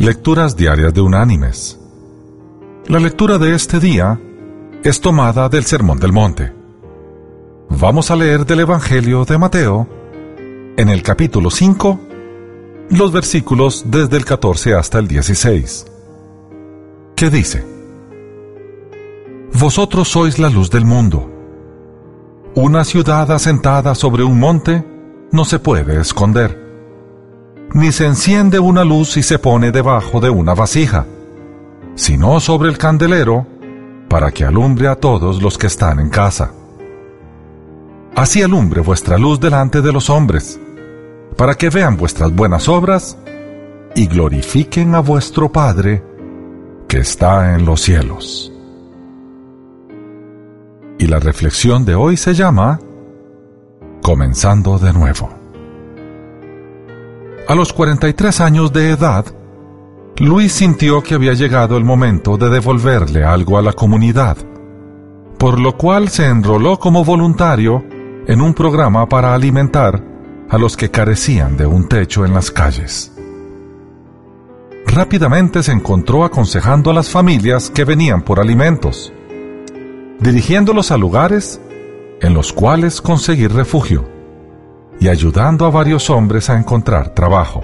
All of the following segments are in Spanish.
Lecturas Diarias de Unánimes. La lectura de este día es tomada del Sermón del Monte. Vamos a leer del Evangelio de Mateo, en el capítulo 5, los versículos desde el 14 hasta el 16. ¿Qué dice? Vosotros sois la luz del mundo. Una ciudad asentada sobre un monte no se puede esconder ni se enciende una luz y se pone debajo de una vasija, sino sobre el candelero, para que alumbre a todos los que están en casa. Así alumbre vuestra luz delante de los hombres, para que vean vuestras buenas obras y glorifiquen a vuestro Padre que está en los cielos. Y la reflexión de hoy se llama Comenzando de nuevo. A los 43 años de edad, Luis sintió que había llegado el momento de devolverle algo a la comunidad, por lo cual se enroló como voluntario en un programa para alimentar a los que carecían de un techo en las calles. Rápidamente se encontró aconsejando a las familias que venían por alimentos, dirigiéndolos a lugares en los cuales conseguir refugio y ayudando a varios hombres a encontrar trabajo.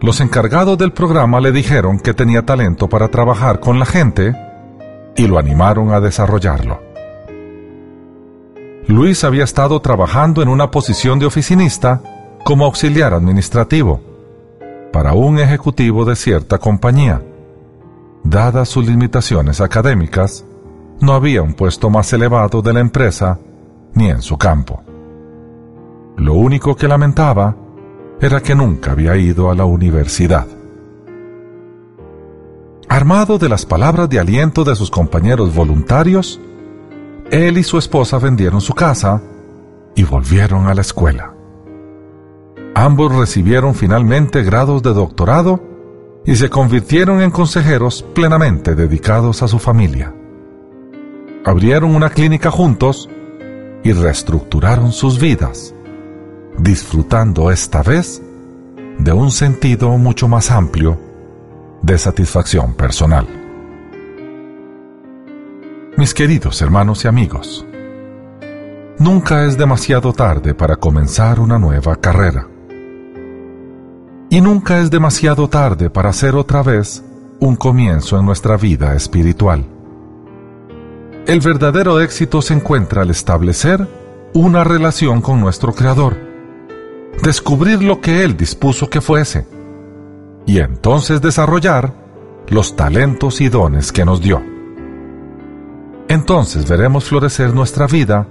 Los encargados del programa le dijeron que tenía talento para trabajar con la gente y lo animaron a desarrollarlo. Luis había estado trabajando en una posición de oficinista como auxiliar administrativo para un ejecutivo de cierta compañía. Dadas sus limitaciones académicas, no había un puesto más elevado de la empresa ni en su campo. Lo único que lamentaba era que nunca había ido a la universidad. Armado de las palabras de aliento de sus compañeros voluntarios, él y su esposa vendieron su casa y volvieron a la escuela. Ambos recibieron finalmente grados de doctorado y se convirtieron en consejeros plenamente dedicados a su familia. Abrieron una clínica juntos y reestructuraron sus vidas disfrutando esta vez de un sentido mucho más amplio de satisfacción personal. Mis queridos hermanos y amigos, nunca es demasiado tarde para comenzar una nueva carrera. Y nunca es demasiado tarde para hacer otra vez un comienzo en nuestra vida espiritual. El verdadero éxito se encuentra al establecer una relación con nuestro Creador descubrir lo que Él dispuso que fuese, y entonces desarrollar los talentos y dones que nos dio. Entonces veremos florecer nuestra vida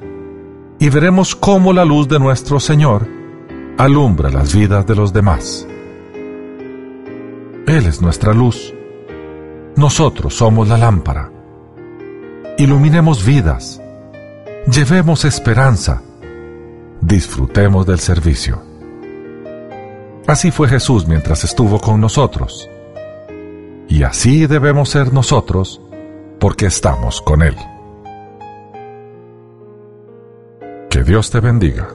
y veremos cómo la luz de nuestro Señor alumbra las vidas de los demás. Él es nuestra luz. Nosotros somos la lámpara. Iluminemos vidas. Llevemos esperanza. Disfrutemos del servicio. Así fue Jesús mientras estuvo con nosotros. Y así debemos ser nosotros porque estamos con Él. Que Dios te bendiga.